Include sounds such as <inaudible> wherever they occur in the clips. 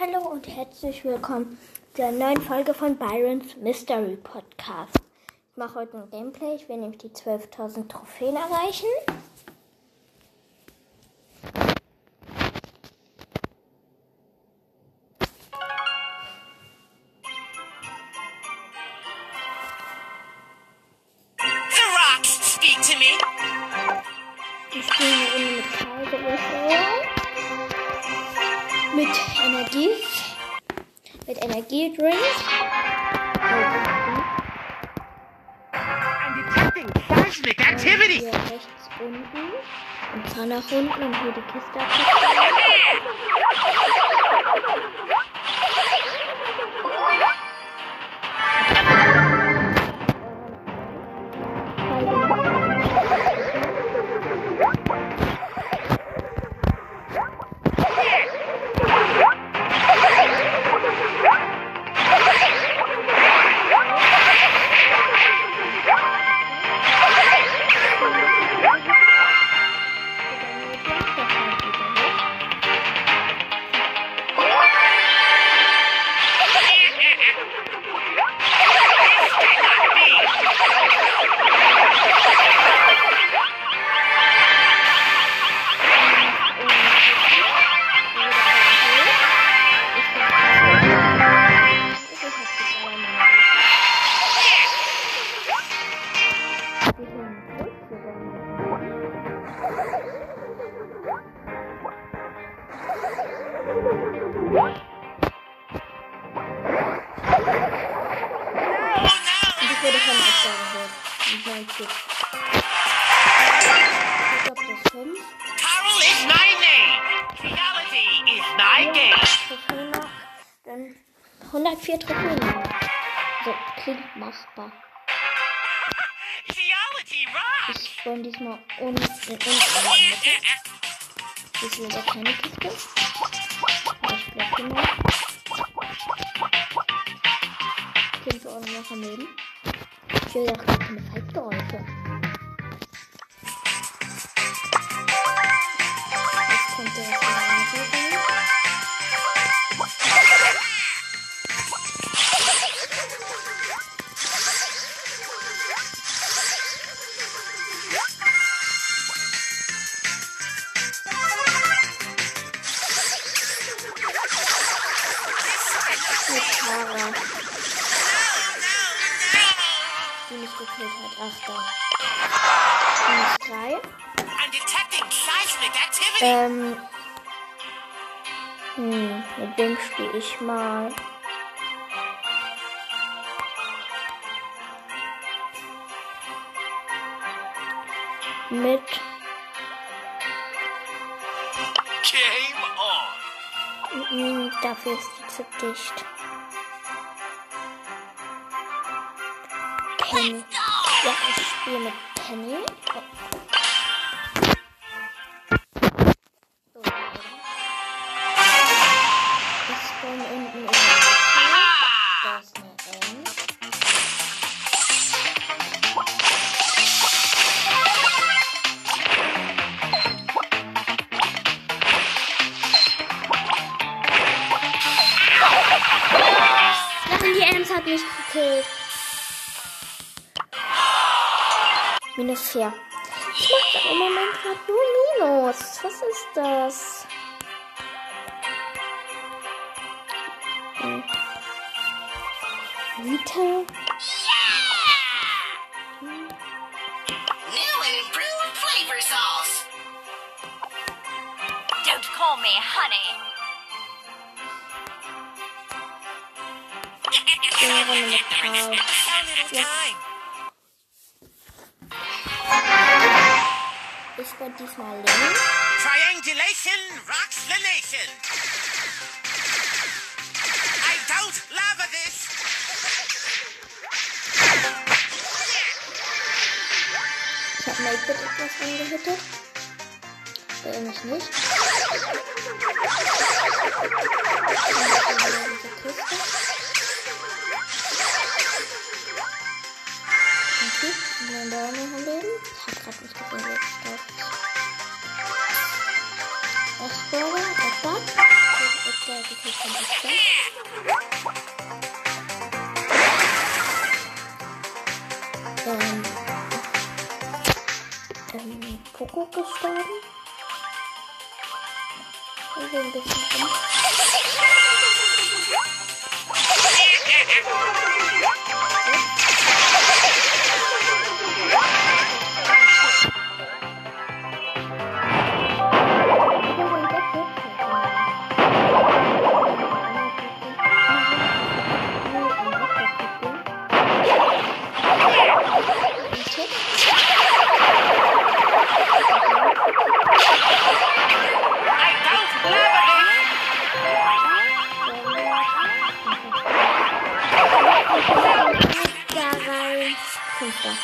Hallo und herzlich willkommen zu einer neuen Folge von Byron's Mystery Podcast. Ich mache heute ein Gameplay. Ich will nämlich die 12.000 Trophäen erreichen. Mit Energie. Mit detecting seismic activity. Hier rechts unten. Und zwar nach unten und hier die Kiste abgeschlossen. 104 Trophäen. So, klingt machbar. Ich spawn diesmal unten, unten in der Mitte. Hier ist wieder keine Kiste. Ich blocke mal. Klingt auch noch daneben. Ich will auch gar keine Fightgeräusche. Jetzt kommt der erste Ähm. Hm, mit dem spiele ich mal. Mit Game on. Mm, Dafür ist die zu dicht. Penny. Ja, ich spiele mit Penny. Oh. Minus 4. Ich mache im Moment gerade nur Minus. Was ist das? Hm. Vita? New and improved flavor sauce. Don't call me honey. Ich bin eine Runde mit Karl. So little <laughs> Ja. time. Ich bin diesmal links. Triangulation rocks the nation. I don't love this. Ich habe Make etwas angehittet. Ihm ist nicht. Dann Okay, und dann da noch ein Leben. Ich hab grad nicht gesehen, wer gestorben ist. Explorer, Edgar. Edgar Identität von Esther. Ähm, ähm, Poco gestorben. Also ein bisschen rum. Da rein. Fünfter.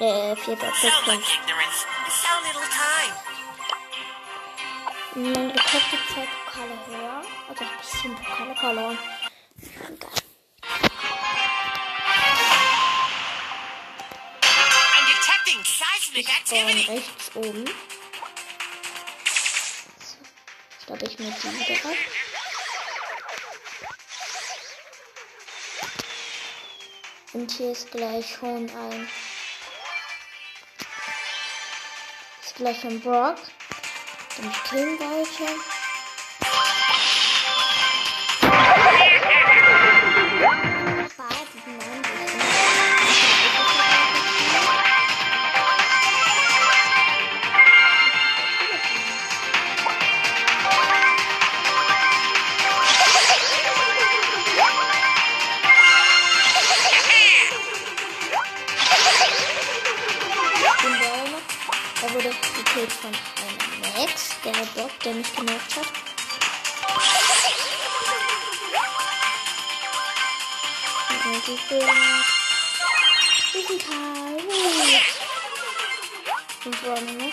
Äh, vierter. So Platz. much ignorance. So little time. Mein Rekord gibt zwei Pokale höher. Also ein bisschen Pokale verloren. Egal. Rechts oben. Ich glaube, ich mir die wieder ab. Und hier ist gleich schon ein. Ist gleich ein Brock. Dann stehen welche. Von einem Max, der Bock, der mich genervt hat. Die. Die sind Karl. Und Bäume, ne?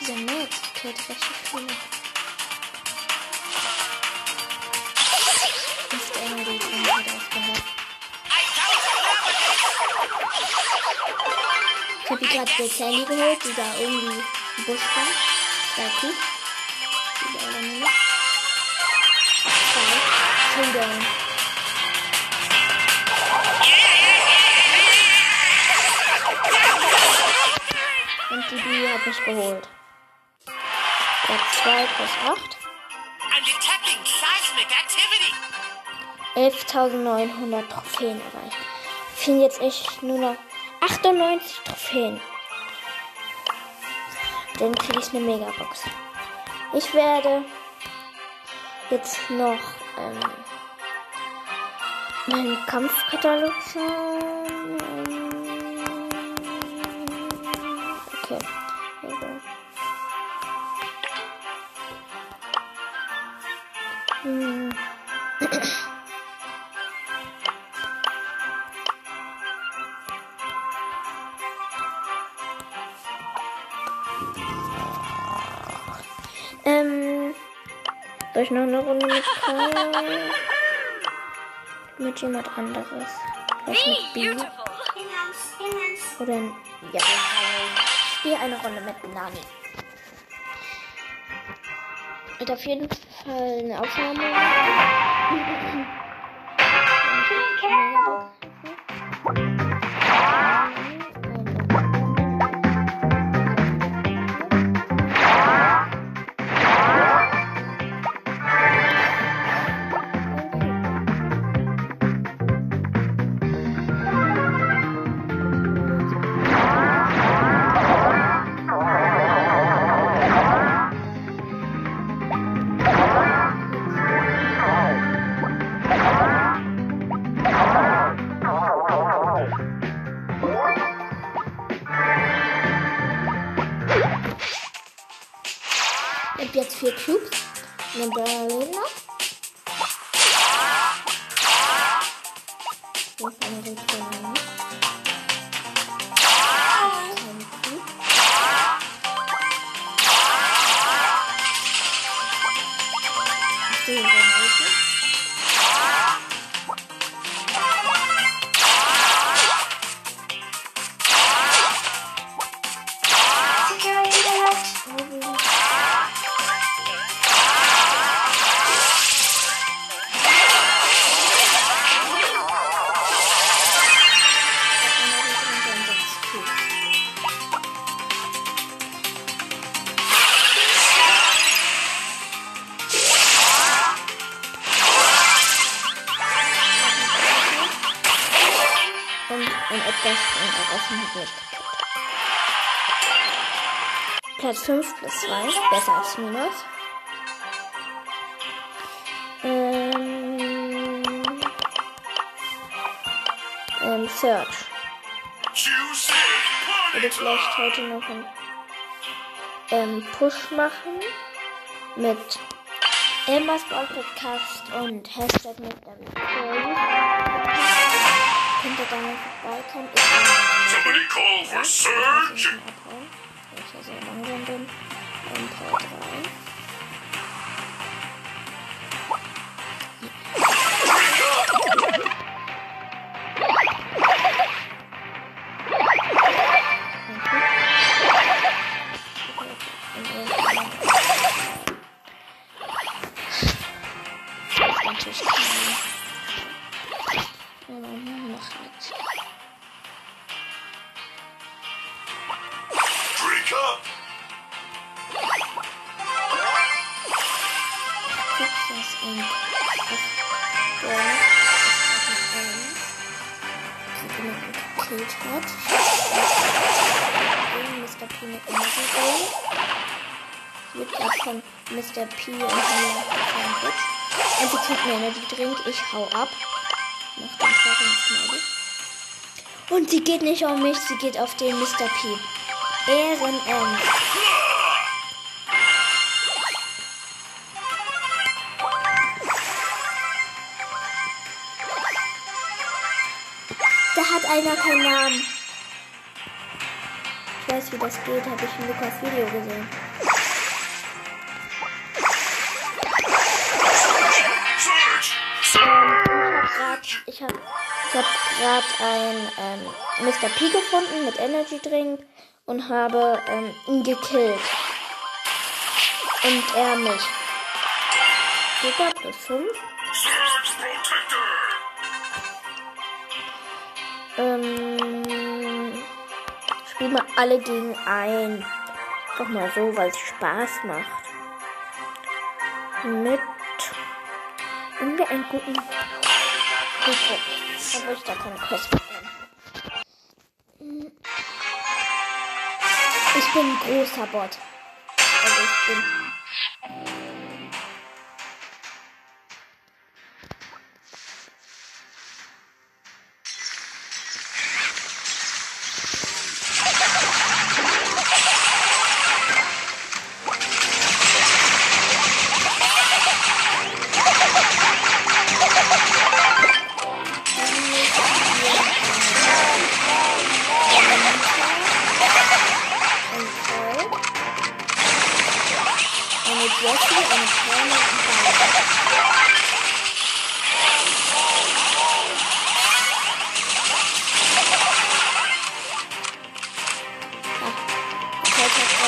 Dieser Max, der killt richtig viele. Ist der Engel, die von mir aufgehört. Ich habe gerade jetzt Handy geholt, die da irgendwie im Busch war. Zwei Kuh. Die da alle nicht. Zwei. Two down. Und die Bee hat mich geholt. Platz 2 plus 8. I'm detecting seismic activity. 11.900 Trophäen erreicht. Fehlen jetzt echt nur noch 98 Trophäen. Dann kriege ich eine Megabox. Ich werde jetzt noch ähm, meinen Kampfkatalog schauen. Ähm, soll ich noch eine Runde mit Karl? Mit jemand anderes? Vielleicht mit B? Oder ja, ich spiele eine Runde mit Nani. Wird auf jeden Fall eine Aufnahme. <laughs> Ich habe jetzt vier Cubes. Und dann noch. Hier ist eine Cube. Ich stehe Platz 5 plus 2, besser als Minus. Ähm, ähm, Search. Würde vielleicht heute noch einen ähm, Push machen mit Elmas Ball Podcast und Hashtag mit Victoria. Könnt ihr gerne vorbeikommen. Somebody call for surge! Sehr langsam bin. Ähm, Part 3. gekillt hat. Gegen Mr. P mit Energy Ball. Wird gerade von Mr. P und mir gesandwiched. Und sie kriegt mir Energy Drink. Ich hau ab. Nach dem Torren Smiley. Und sie geht nicht auf mich, sie geht auf den Mr. P. Ehrenend. Hat einer keinen Namen. Ich weiß, wie das geht, habe ich in Lukas Video gesehen. Ich habe ich hab gerade ein ähm, Mr. P gefunden mit Energy Drink und habe ähm, ihn gekillt. Und er mich. Super, plus 5. Ähm, spiel mal alle gegen ein. Doch mal so, weil es Spaß macht. Mit irgendwie einen guten Gruppe. Obwohl ich da keine Quest. Ich bin ein großer Bot. Also ich bin.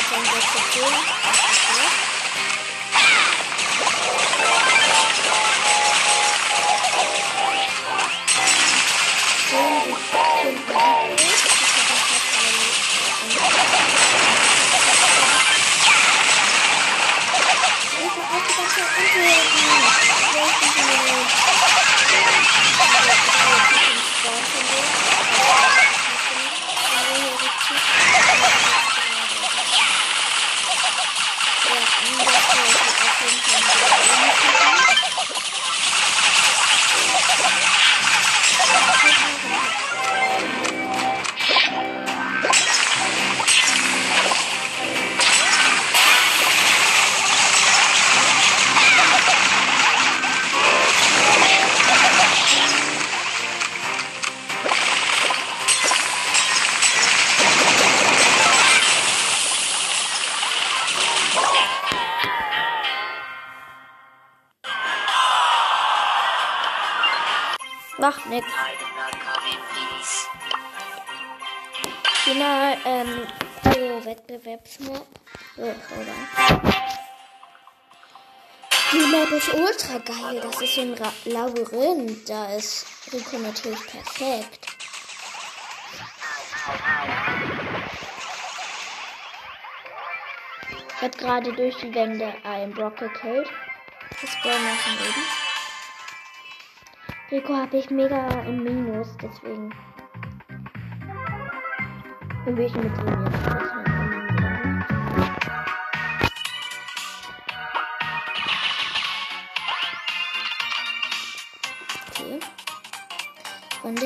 Spiel. Das ist gut. Schön, Kind Ich Macht nix. Final, ähm, oh, Wettbewerbsmap. Oh, oder? Die Map ist ultra geil. Das ist so ein Ra Labyrinth. Da ist Rico natürlich perfekt. Ich hab gerade durch die Wände einen Brock gekillt. Das nach dem oben. Rico habe ich mega im Minus, deswegen Probiere ich mit dem jetzt erstmal. Okay. Und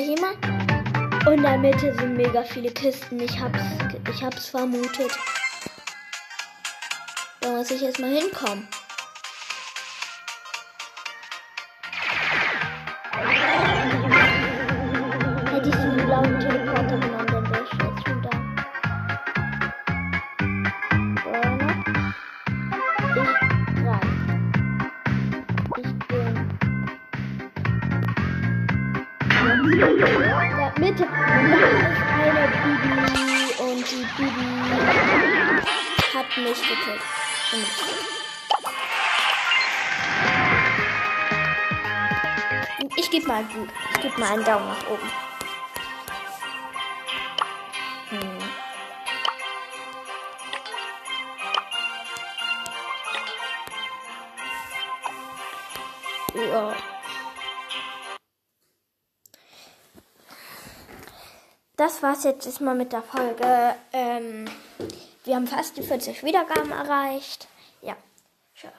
in der Mitte sind mega viele Kisten. Ich hab's, ich hab's vermutet. Da muss ich jetzt mal hinkommen. Ich gebe mal, gebe mal einen Daumen nach oben. Hm. Ja. Das war's jetzt erstmal mit der Folge. Ähm, wir haben fast die 40 Wiedergaben erreicht.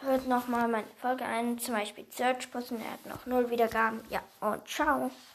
Hört nochmal meine Folge ein, zum Beispiel Search Pussen, er hat noch 0 Wiedergaben. Ja, und ciao.